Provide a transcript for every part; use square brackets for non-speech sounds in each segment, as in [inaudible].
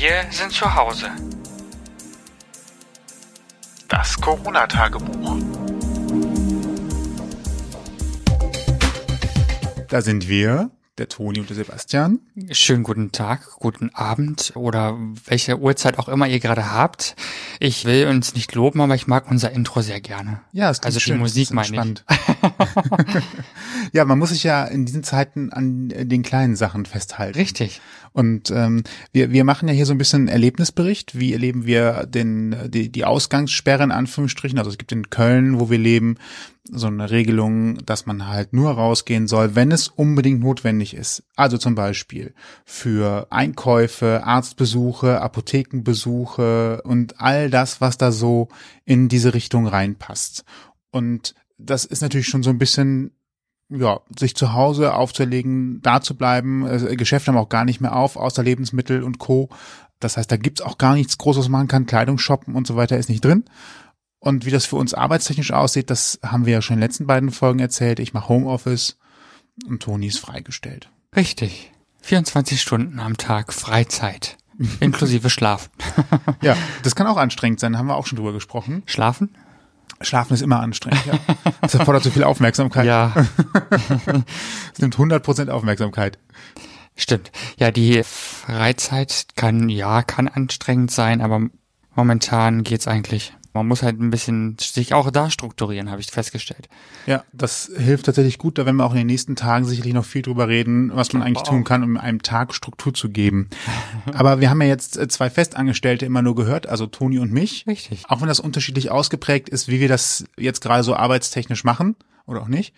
Wir sind zu Hause. Das Corona-Tagebuch. Da sind wir, der Toni und der Sebastian. Schönen guten Tag, guten Abend oder welche Uhrzeit auch immer ihr gerade habt. Ich will uns nicht loben, aber ich mag unser Intro sehr gerne. Ja, es Also die schön, Musik es ist meine ich. [laughs] [laughs] ja, man muss sich ja in diesen Zeiten an den kleinen Sachen festhalten. Richtig. Und ähm, wir, wir machen ja hier so ein bisschen Erlebnisbericht. Wie erleben wir den, die, die Ausgangssperre in Anführungsstrichen? Also es gibt in Köln, wo wir leben, so eine Regelung, dass man halt nur rausgehen soll, wenn es unbedingt notwendig ist. Also zum Beispiel für Einkäufe, Arztbesuche, Apothekenbesuche und all das, was da so in diese Richtung reinpasst. Und das ist natürlich schon so ein bisschen ja, sich zu Hause aufzulegen, da zu bleiben. Äh, Geschäfte haben auch gar nicht mehr auf, außer Lebensmittel und Co. Das heißt, da gibt's auch gar nichts Großes, was man machen kann. Kleidung shoppen und so weiter ist nicht drin. Und wie das für uns arbeitstechnisch aussieht, das haben wir ja schon in den letzten beiden Folgen erzählt. Ich mache Homeoffice und Toni ist freigestellt. Richtig. 24 Stunden am Tag Freizeit. [laughs] Inklusive Schlafen. Ja, [laughs] das kann auch anstrengend sein, haben wir auch schon drüber gesprochen. Schlafen? Schlafen ist immer anstrengend, ja. Das erfordert so viel Aufmerksamkeit. Ja, [laughs] Es nimmt 100% Aufmerksamkeit. stimmt. Ja, die Freizeit kann, ja, kann anstrengend sein, aber momentan geht's eigentlich. Man muss halt ein bisschen sich auch da strukturieren, habe ich festgestellt. Ja, das hilft tatsächlich gut. Da werden wir auch in den nächsten Tagen sicherlich noch viel drüber reden, was man eigentlich tun kann, um einem Tag Struktur zu geben. [laughs] Aber wir haben ja jetzt äh, zwei Festangestellte immer nur gehört, also Toni und mich. Richtig. Auch wenn das unterschiedlich ausgeprägt ist, wie wir das jetzt gerade so arbeitstechnisch machen oder auch nicht,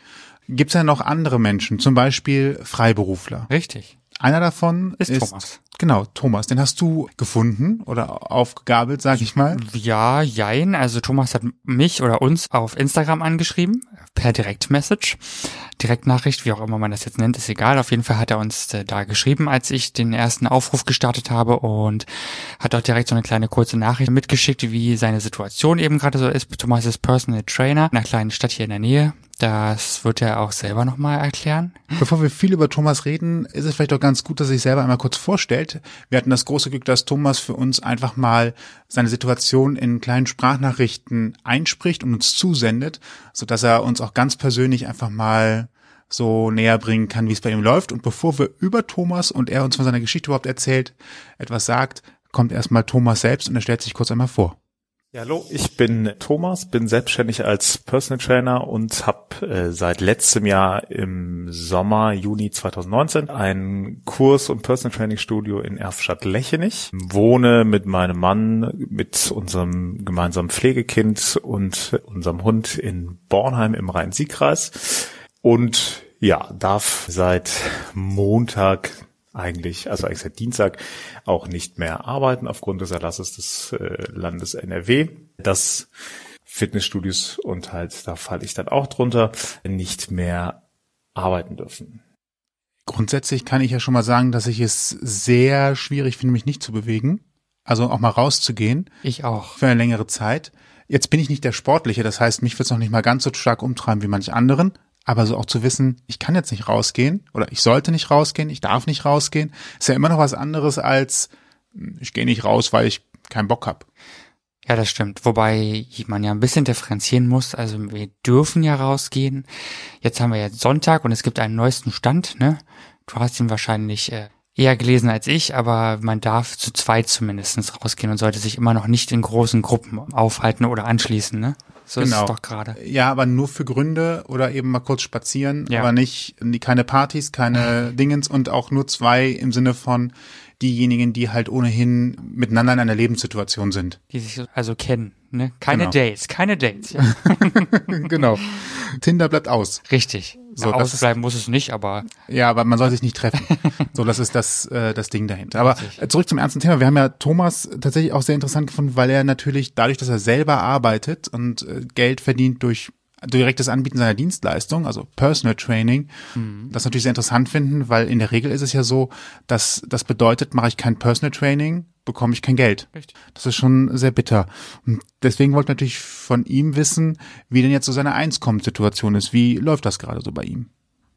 gibt's ja noch andere Menschen, zum Beispiel Freiberufler. Richtig. Einer davon Ist ist, Thomas. Genau, Thomas. Den hast du gefunden oder aufgegabelt, sag ich mal. Ja, jein. Also Thomas hat mich oder uns auf Instagram angeschrieben, per Direktmessage. Direktnachricht, wie auch immer man das jetzt nennt, ist egal. Auf jeden Fall hat er uns äh, da geschrieben, als ich den ersten Aufruf gestartet habe und hat auch direkt so eine kleine kurze Nachricht mitgeschickt, wie seine Situation eben gerade so ist. Thomas ist Personal Trainer in einer kleinen Stadt hier in der Nähe. Das wird er auch selber nochmal erklären. Bevor wir viel über Thomas reden, ist es vielleicht auch ganz gut, dass er sich selber einmal kurz vorstellt. Wir hatten das große Glück, dass Thomas für uns einfach mal seine Situation in kleinen Sprachnachrichten einspricht und uns zusendet, so dass er uns auch ganz persönlich einfach mal so näher bringen kann, wie es bei ihm läuft. Und bevor wir über Thomas und er uns von seiner Geschichte überhaupt erzählt, etwas sagt, kommt erstmal Thomas selbst und er stellt sich kurz einmal vor. Ja, hallo, ich bin Thomas, bin selbstständig als Personal Trainer und habe äh, seit letztem Jahr im Sommer, Juni 2019 einen Kurs und Personal Training Studio in Erftstadt-Lechenich. Wohne mit meinem Mann, mit unserem gemeinsamen Pflegekind und unserem Hund in Bornheim im Rhein-Sieg-Kreis und ja, darf seit Montag eigentlich, also eigentlich seit Dienstag auch nicht mehr arbeiten aufgrund des Erlasses des äh, Landes NRW. Das Fitnessstudios und halt, da falle ich dann auch drunter, nicht mehr arbeiten dürfen. Grundsätzlich kann ich ja schon mal sagen, dass ich es sehr schwierig finde, mich nicht zu bewegen. Also auch mal rauszugehen Ich auch. für eine längere Zeit. Jetzt bin ich nicht der Sportliche, das heißt, mich wird es noch nicht mal ganz so stark umtreiben wie manch anderen. Aber so auch zu wissen, ich kann jetzt nicht rausgehen oder ich sollte nicht rausgehen, ich darf nicht rausgehen, ist ja immer noch was anderes als hm, ich gehe nicht raus, weil ich keinen Bock hab. Ja, das stimmt. Wobei man ja ein bisschen differenzieren muss. Also wir dürfen ja rausgehen. Jetzt haben wir jetzt Sonntag und es gibt einen neuesten Stand. Ne? Du hast ihn wahrscheinlich äh, eher gelesen als ich, aber man darf zu zweit zumindestens rausgehen und sollte sich immer noch nicht in großen Gruppen aufhalten oder anschließen. Ne? So ist Genau. es doch gerade. Ja, aber nur für Gründe oder eben mal kurz spazieren, Ja. aber nicht keine Partys, keine [laughs] Dingens und auch nur zwei im Sinne von diejenigen, die halt ohnehin miteinander in einer Lebenssituation sind. Die sich so- also kennen. Ne? Keine Genau. Dates, keine Dates. Ja. [laughs] genau. [laughs] Tinder bleibt aus. Richtig. So, ist- Ausbleiben muss es nicht, aber Ja, aber man soll sich nicht treffen. [laughs] so, das ist das, äh, das Ding dahinter. Aber zurück zum ernsten Thema. Wir haben ja Thomas tatsächlich auch sehr interessant gefunden, weil er natürlich dadurch, dass er selber arbeitet und äh, Geld verdient durch direktes Anbieten seiner Dienstleistung, also Personal Training, das natürlich sehr interessant finden, weil in der Regel ist es ja so, dass das bedeutet, mache ich kein Personal Training, bekomme ich kein Geld. Richtig. Das ist schon sehr bitter. Und deswegen wollte ich natürlich von ihm wissen, wie denn jetzt so seine Einkommenssituation ist. Wie läuft das gerade so bei ihm?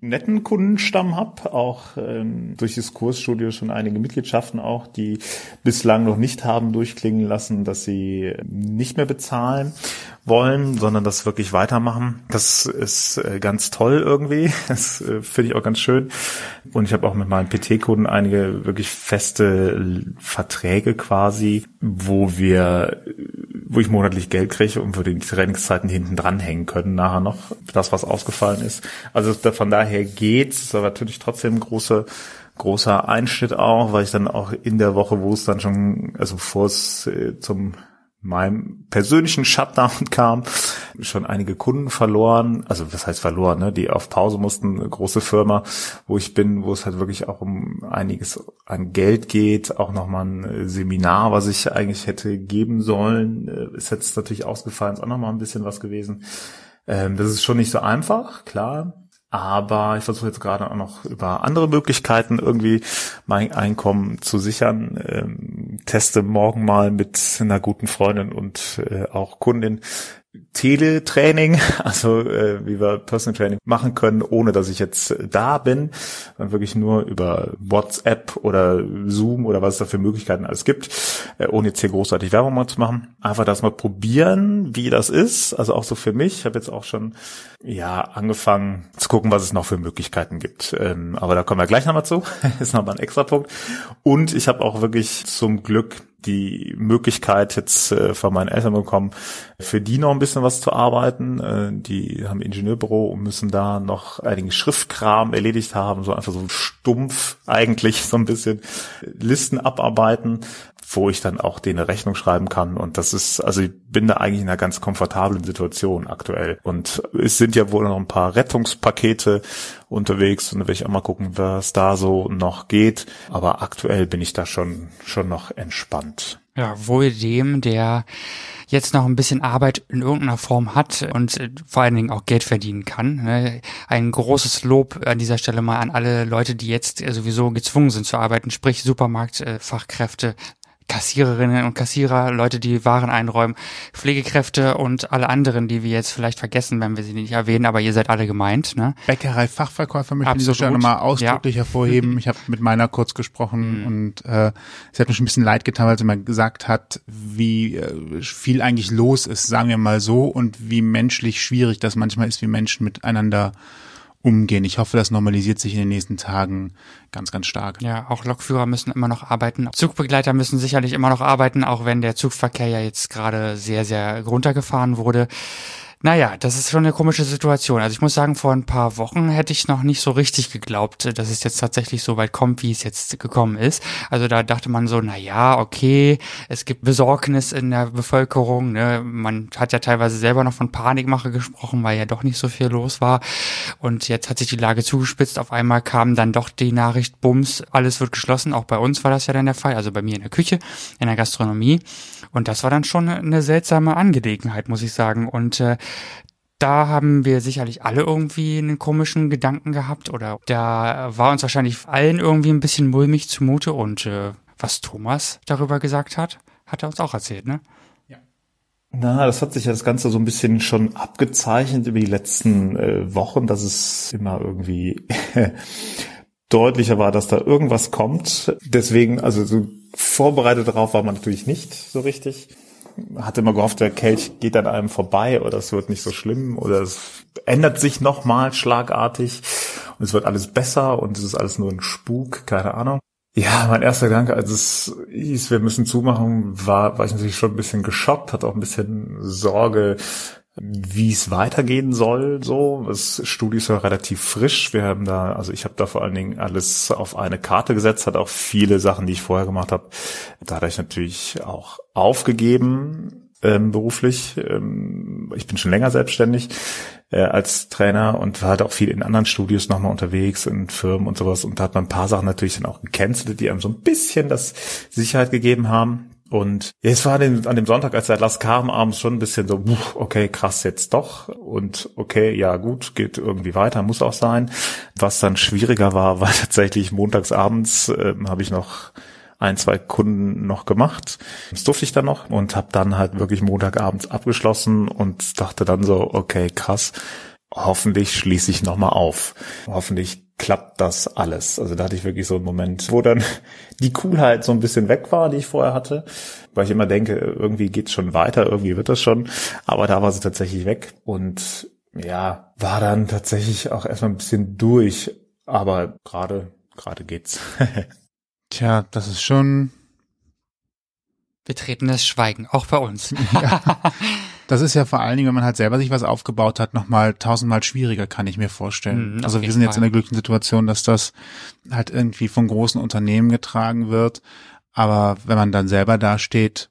Netten Kundenstamm habe, auch ähm, durch das Kursstudio schon einige Mitgliedschaften auch, die bislang noch nicht haben durchklingen lassen, dass sie nicht mehr bezahlen wollen, sondern das wirklich weitermachen. Das ist äh, ganz toll irgendwie. [laughs] Das äh, finde ich auch ganz schön. Und ich habe auch mit meinen PT-Kunden einige wirklich feste Verträge quasi, wo wir, wo ich monatlich Geld kriege und wo die Trainingszeiten hinten dranhängen können nachher noch, das was ausgefallen ist. Also von daher geht's, ist aber natürlich trotzdem große großer Einschnitt auch, weil ich dann auch in der Woche, wo es dann schon, also bevor es äh, zum meinem persönlichen Shutdown [laughs] kam, schon einige Kunden verloren, also was heißt verloren, ne, die auf Pause mussten, eine große Firma, wo ich bin, wo es halt wirklich auch um einiges an Geld geht, auch nochmal ein Seminar, was ich eigentlich hätte geben sollen, äh, ist jetzt natürlich ausgefallen, ist auch nochmal ein bisschen was gewesen. Ähm, das ist schon nicht so einfach, klar, aber ich versuche jetzt gerade auch noch über andere Möglichkeiten irgendwie mein Einkommen zu sichern. Ähm, teste morgen mal mit einer guten Freundin und äh, auch Kundin Teletraining, [laughs] also äh, wie wir Personal Training machen können, ohne dass ich jetzt da bin, dann wirklich nur über WhatsApp oder Zoom oder was es da für Möglichkeiten alles gibt, äh, ohne jetzt hier großartig Werbung mal zu machen. Einfach das mal probieren, wie das ist, also auch so für mich. Ich habe jetzt auch schon ja angefangen zu gucken, was es noch für Möglichkeiten gibt. Ähm, aber da kommen wir gleich nochmal zu. [laughs] ist nochmal ein extra Punkt. Und ich habe auch wirklich zum Glück die Möglichkeit jetzt äh, von meinen Eltern bekommen, für die noch ein bisschen was zu arbeiten. Äh, die haben Ingenieurbüro und müssen da noch einigen Schriftkram erledigt haben, so einfach so stumpf eigentlich [laughs] so ein bisschen Listen abarbeiten wo ich dann auch denen eine Rechnung schreiben kann. Und das ist, also ich bin da eigentlich in einer ganz komfortablen Situation aktuell. Und es sind ja wohl noch ein paar Rettungspakete unterwegs und da will ich auch mal gucken, was da so noch geht. Aber aktuell bin ich da schon, schon noch entspannt. Ja, wohl dem, der jetzt noch ein bisschen Arbeit in irgendeiner Form hat und äh, vor allen Dingen auch Geld verdienen kann. Ne? Ein großes Lob an dieser Stelle mal an alle Leute, die jetzt sowieso gezwungen sind zu arbeiten, sprich Supermarktfachkräfte, Kassiererinnen und Kassierer, Leute, die Waren einräumen, Pflegekräfte und alle anderen, die wir jetzt vielleicht vergessen, wenn wir sie nicht erwähnen, aber ihr seid alle gemeint. Ne? Bäckerei-Fachverkäufer möchte ich Stelle nochmal ausdrücklich ja. hervorheben. Ich habe mit meiner kurz gesprochen mhm. und äh, es hat mir schon ein bisschen leid getan, weil sie mal gesagt hat, wie äh, viel eigentlich los ist, sagen wir mal so, und wie menschlich schwierig das manchmal ist, wie Menschen miteinander umgehen. Ich hoffe, das normalisiert sich in den nächsten Tagen ganz, ganz stark. Ja, auch Lokführer müssen immer noch arbeiten. Zugbegleiter müssen sicherlich immer noch arbeiten, auch wenn der Zugverkehr ja jetzt gerade sehr, sehr runtergefahren wurde. Naja, das ist schon eine komische Situation. Also ich muss sagen, vor ein paar Wochen hätte ich noch nicht so richtig geglaubt, dass es jetzt tatsächlich so weit kommt, wie es jetzt gekommen ist. Also da dachte man so, na ja, okay, es gibt Besorgnis in der Bevölkerung. Ne? Man hat ja teilweise selber noch von Panikmache gesprochen, weil ja doch nicht so viel los war. Und jetzt hat sich die Lage zugespitzt. Auf einmal kam dann doch die Nachricht, bums, alles wird geschlossen. Auch bei uns war das ja dann der Fall. Also bei mir in der Küche, in der Gastronomie. Und das war dann schon eine seltsame Angelegenheit, muss ich sagen. Und äh, da haben wir sicherlich alle irgendwie einen komischen Gedanken gehabt oder da war uns wahrscheinlich allen irgendwie ein bisschen mulmig zumute und äh, was Thomas darüber gesagt hat, hat er uns auch erzählt, ne? Ja. Na, das hat sich ja das Ganze so ein bisschen schon abgezeichnet über die letzten äh, Wochen, dass es immer irgendwie [laughs] deutlicher war, dass da irgendwas kommt. Deswegen, also so vorbereitet darauf war man natürlich nicht so richtig hatte immer gehofft, der Kelch geht an einem vorbei oder es wird nicht so schlimm oder es ändert sich nochmal schlagartig und es wird alles besser und es ist alles nur ein Spuk, keine Ahnung. Ja, mein erster Gedanke, als es hieß, wir müssen zumachen, war, war ich natürlich schon ein bisschen geschockt, hatte auch ein bisschen Sorge, wie es weitergehen soll. So, das Studio ist ja relativ frisch. Wir haben da, also ich habe da vor allen Dingen alles auf eine Karte gesetzt, hat auch viele Sachen, die ich vorher gemacht habe, dadurch natürlich auch aufgegeben ähm, beruflich. Ähm, ich bin schon länger selbstständig äh, als Trainer und war halt auch viel in anderen Studios nochmal unterwegs, in Firmen und sowas. Und da hat man ein paar Sachen natürlich dann auch gecancelt, die einem so ein bisschen das Sicherheit gegeben haben. Und es war an dem, Sonntag, als der Atlas kam, abends schon ein bisschen so, okay, krass, jetzt doch. Und okay, ja gut, geht irgendwie weiter, muss auch sein. Was dann schwieriger war, [laughs] war tatsächlich montags abends äh, habe ich noch ein, zwei Kunden noch gemacht. Das durfte ich dann noch und habe dann halt wirklich Montagabends abgeschlossen und dachte dann so, okay, krass. Hoffentlich schließe ich nochmal auf. Hoffentlich klappt das alles. Also da hatte ich wirklich so einen Moment, wo dann [laughs] die Coolheit so ein bisschen weg war, die ich vorher hatte, weil ich immer denke, irgendwie geht's schon weiter, irgendwie wird das schon, aber da war sie tatsächlich weg und ja, war dann tatsächlich auch erstmal ein bisschen durch, aber gerade gerade geht's. [laughs] Tja, das ist schon betretenes Schweigen, auch bei uns. ja. [laughs] Das ist ja vor allen Dingen, wenn man halt selber sich was aufgebaut hat, nochmal tausendmal schwieriger, kann ich mir vorstellen. Mhm, also wir sind jetzt Fall. in der glücklichen Situation, dass das halt irgendwie von großen Unternehmen getragen wird. Aber wenn man dann selber dasteht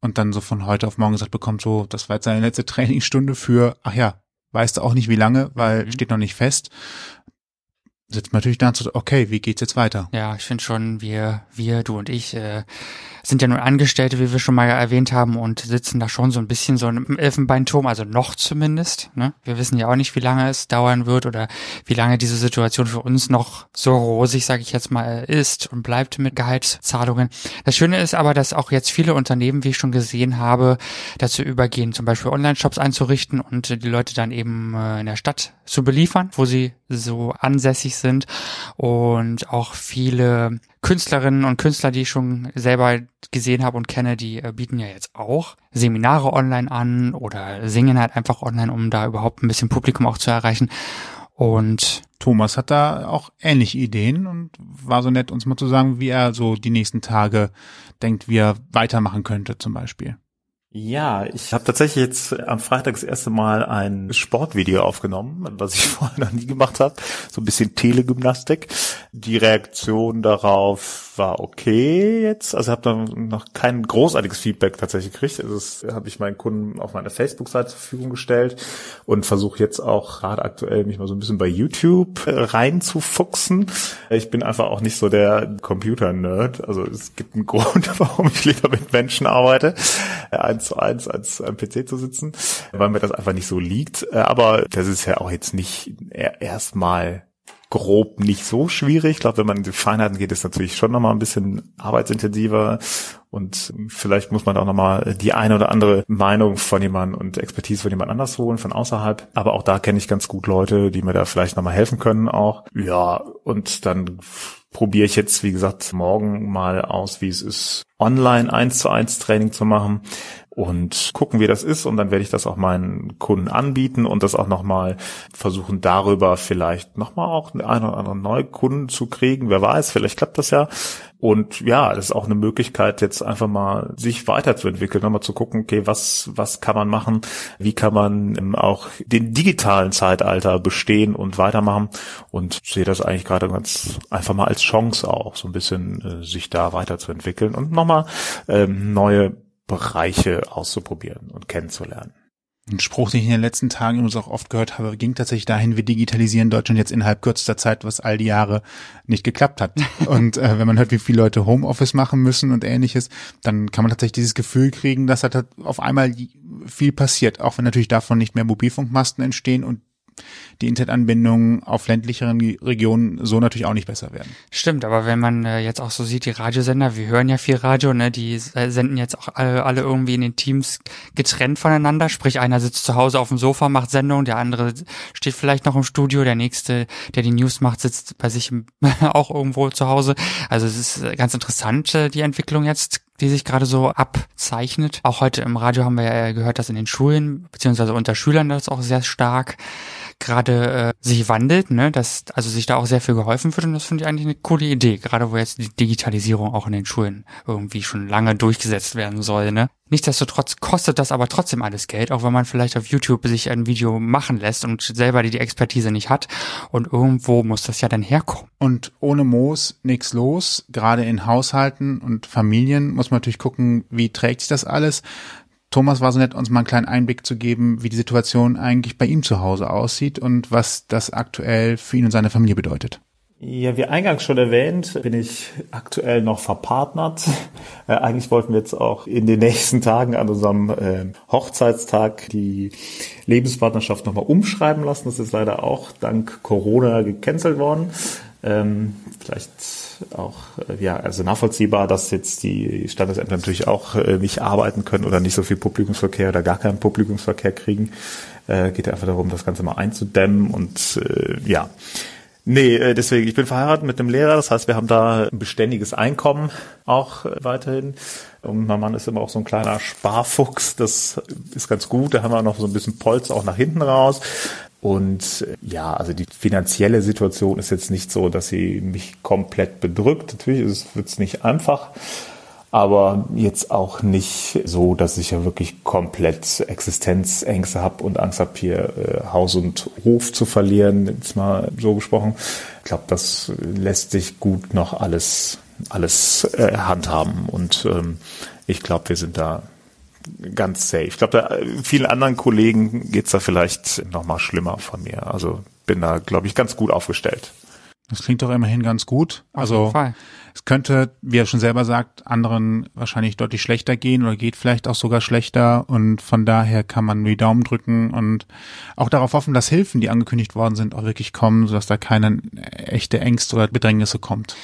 und dann so von heute auf morgen gesagt bekommt, so, das war jetzt seine letzte [laughs] Trainingsstunde für, ach ja, weißt du auch nicht wie lange, weil mhm. steht noch nicht fest sitzt man natürlich da und so, okay, wie geht's jetzt weiter? Ja, ich finde schon, wir, wir, du und ich, äh, sind ja nun Angestellte, wie wir schon mal erwähnt haben, und sitzen da schon so ein bisschen so im Elfenbeinturm, also noch zumindest. Ne? Wir wissen ja auch nicht, wie lange es dauern wird oder wie lange diese Situation für uns noch so rosig, sage ich jetzt mal, ist und bleibt mit Gehaltszahlungen. Das Schöne ist aber, dass auch jetzt viele Unternehmen, wie ich schon gesehen habe, dazu übergehen, zum Beispiel Online-Shops einzurichten und die Leute dann eben äh, in der Stadt zu beliefern, wo sie so ansässig sind und auch viele Künstlerinnen und Künstler, die ich schon selber gesehen habe und kenne, die äh, bieten ja jetzt auch Seminare online an oder singen halt einfach online, um da überhaupt ein bisschen Publikum auch zu erreichen. Und Thomas hat da auch ähnliche Ideen und war so nett, uns mal zu sagen, wie er so die nächsten Tage denkt, wie er weitermachen könnte zum Beispiel. Ja, ich habe tatsächlich jetzt am Freitag das erste Mal ein Sportvideo aufgenommen, was ich [laughs] vorher noch nie gemacht habe. So ein bisschen Telegymnastik. Die Reaktion darauf war okay jetzt. Also habe dann noch kein großartiges Feedback tatsächlich gekriegt. Also das habe ich meinen Kunden auf meiner Facebook-Seite zur Verfügung gestellt und versuche jetzt auch gerade aktuell mich mal so ein bisschen bei YouTube äh, reinzufuchsen. Ich bin einfach auch nicht so der Computer-Nerd. Also es gibt einen [laughs] Grund, warum ich lieber mit Menschen arbeite zu eins als am PC zu sitzen, weil mir das einfach nicht so liegt. Äh, aber das ist ja auch jetzt nicht erstmal grob nicht so schwierig. Ich glaube, wenn man in die Feinheiten geht, ist natürlich schon nochmal ein bisschen arbeitsintensiver und vielleicht muss man auch nochmal die eine oder andere Meinung von jemandem und Expertise von jemand anders holen, von außerhalb. Aber auch da kenne ich ganz gut Leute, die mir da vielleicht nochmal helfen können auch. Ja, und dann probiere ich jetzt, wie gesagt, morgen mal aus, wie es ist, online eins zu eins Training zu machen und gucken, wie das ist. Und dann werde ich das auch meinen Kunden anbieten und das auch nochmal versuchen, darüber vielleicht nochmal auch einen oder anderen Neukunden zu kriegen. Wer weiß, vielleicht klappt das ja. Und ja, das ist auch eine Möglichkeit, jetzt einfach mal sich weiterzuentwickeln, nochmal zu gucken, okay, was, was kann man machen? Wie kann man auch den digitalen Zeitalter bestehen und weitermachen? Und sehe das eigentlich gerade ganz einfach mal als Chance auch, so ein bisschen äh, sich da weiterzuentwickeln und nochmal ähm, neue Bereiche auszuprobieren und kennenzulernen. Ein Spruch, den ich in den letzten Tagen übrigens auch oft gehört habe, ging tatsächlich dahin, wir digitalisieren Deutschland jetzt innerhalb kürzester Zeit, was all die Jahre nicht geklappt hat. [laughs] Und äh, wenn man hört, wie viele Leute Homeoffice machen müssen und ähnliches, dann kann man tatsächlich dieses Gefühl kriegen, dass halt auf einmal viel passiert, auch wenn natürlich davon nicht mehr Mobilfunkmasten entstehen und die Internetanbindungen auf ländlicheren Regionen so natürlich auch nicht besser werden. Stimmt, aber wenn man äh, jetzt auch so sieht, die Radiosender, wir hören ja viel Radio, ne, die äh, senden jetzt auch alle, alle irgendwie in den Teams getrennt voneinander, sprich einer sitzt zu Hause auf dem Sofa, macht Sendung, der andere steht vielleicht noch im Studio, der nächste, der die News macht, sitzt bei sich [laughs] auch irgendwo zu Hause. Also es ist äh, ganz interessant, die Entwicklung jetzt die sich gerade so abzeichnet. Auch heute im Radio haben wir ja gehört, dass in den Schulen beziehungsweise unter Schülern das auch sehr stark gerade äh, sich wandelt, ne, dass also sich da auch sehr viel geholfen wird und das finde ich eigentlich eine coole Idee, gerade wo jetzt die Digitalisierung auch in den Schulen irgendwie schon lange durchgesetzt werden soll, ne. Nichtsdestotrotz kostet das aber trotzdem alles Geld, auch wenn man vielleicht auf YouTube sich ein Video machen lässt und selber die, die Expertise nicht hat. Und irgendwo muss das ja dann herkommen. Und ohne Moos nichts los. Gerade in Haushalten und Familien muss man natürlich gucken, wie trägt sich das alles. Thomas war so nett, uns mal einen kleinen Einblick zu geben, wie die Situation eigentlich bei ihm zu Hause aussieht und was das aktuell für ihn und seine Familie bedeutet. Ja, wie eingangs schon erwähnt, bin ich aktuell noch verpartnert. Äh, eigentlich wollten wir jetzt auch in den nächsten Tagen an unserem äh, Hochzeitstag die Lebenspartnerschaft nochmal umschreiben lassen. Das ist leider auch dank Corona gecancelt worden. Ähm, vielleicht auch äh, ja also nachvollziehbar, dass jetzt die Standesämter natürlich auch äh, nicht arbeiten können oder nicht so viel Publikumsverkehr oder gar keinen Publikumsverkehr kriegen. Äh, geht ja einfach darum, das Ganze mal einzudämmen und äh, ja. Nee, äh, deswegen, ich bin verheiratet mit einem Lehrer, das heißt, wir haben da ein beständiges Einkommen auch weiterhin. Und mein Mann ist immer auch so ein kleiner Sparfuchs, das ist ganz gut. Da haben wir noch so ein bisschen Polz auch nach hinten raus. Und äh, ja, also die finanzielle Situation ist jetzt nicht so, dass sie mich komplett bedrückt. Natürlich wird es nicht einfach aber jetzt auch nicht so, dass ich ja wirklich komplett Existenzängste habe und Angst habe, hier äh, Haus und Hof zu verlieren, jetzt mal so gesprochen. Ich glaube, das lässt sich gut noch alles, alles äh, handhaben und ähm, ich glaube, wir sind da ganz safe. Ich glaube, da vielen anderen Kollegen geht's da vielleicht noch mal schlimmer von mir. Also bin da, glaube ich, ganz gut aufgestellt. Das klingt doch immerhin ganz gut. Also es könnte, wie er schon selber sagt, anderen wahrscheinlich deutlich schlechter gehen oder geht vielleicht auch sogar schlechter. Und von daher kann man nur die Daumen drücken und auch darauf hoffen, dass Hilfen, die angekündigt worden sind, auch wirklich kommen, sodass da keine echte Ängste oder Bedrängnisse kommt.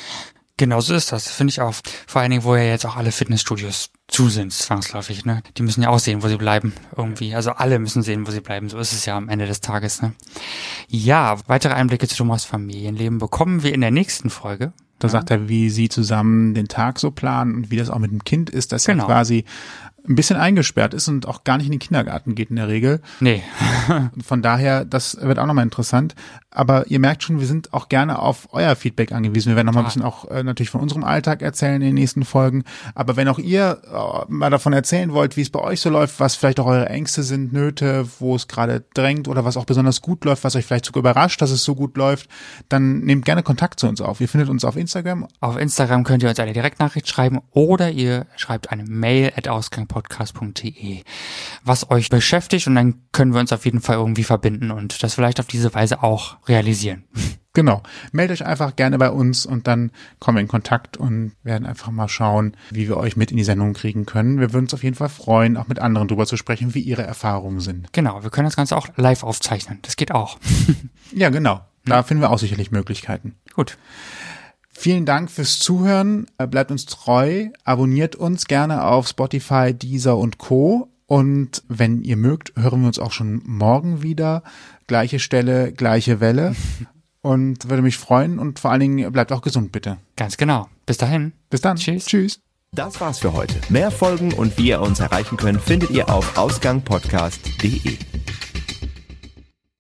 Genau so ist das, finde ich auch. Vor allen Dingen, wo ja jetzt auch alle Fitnessstudios zu sind, zwangsläufig, ne? Die müssen ja auch sehen, wo sie bleiben, irgendwie. Also alle müssen sehen, wo sie bleiben. So ist es ja am Ende des Tages, ne? Ja, weitere Einblicke zu Thomas Familienleben bekommen wir in der nächsten Folge. Da ja. sagt er, wie sie zusammen den Tag so planen und wie das auch mit dem Kind ist, dass genau. er quasi ein bisschen eingesperrt ist und auch gar nicht in den Kindergarten geht in der Regel. Nee. [laughs] Von daher, das wird auch nochmal interessant. Aber ihr merkt schon, wir sind auch gerne auf euer Feedback angewiesen. Wir werden nochmal ein bisschen auch äh, natürlich von unserem Alltag erzählen in den nächsten Folgen. Aber wenn auch ihr äh, mal davon erzählen wollt, wie es bei euch so läuft, was vielleicht auch eure Ängste sind, Nöte, wo es gerade drängt oder was auch besonders gut läuft, was euch vielleicht sogar überrascht, dass es so gut läuft, dann nehmt gerne Kontakt zu uns auf. Ihr findet uns auf Instagram. Auf Instagram könnt ihr uns eine Direktnachricht schreiben oder ihr schreibt eine Mail at ausgangpodcast.de, was euch beschäftigt und dann können wir uns auf jeden Fall irgendwie verbinden und das vielleicht auf diese Weise auch realisieren. [laughs] Genau. Meldet euch einfach gerne bei uns und dann kommen wir in Kontakt und werden einfach mal schauen, wie wir euch mit in die Sendung kriegen können. Wir würden uns auf jeden Fall freuen, auch mit anderen drüber zu sprechen, wie ihre Erfahrungen sind. Genau. Wir können das Ganze auch live aufzeichnen. Das geht auch. [laughs] ja, genau. Da finden wir auch sicherlich Möglichkeiten. Gut. Vielen Dank fürs Zuhören. Bleibt uns treu. Abonniert uns gerne auf Spotify, Deezer und Co. Und wenn ihr mögt, hören wir uns auch schon morgen wieder. Gleiche Stelle, gleiche Welle. [laughs] Und würde mich freuen und vor allen Dingen bleibt auch gesund, bitte. Ganz genau. Bis dahin. Bis dann. Tschüss. Tschüss. Das war's für heute. Mehr Folgen und wie ihr uns erreichen könnt, findet ihr auf ausgangpodcast.de.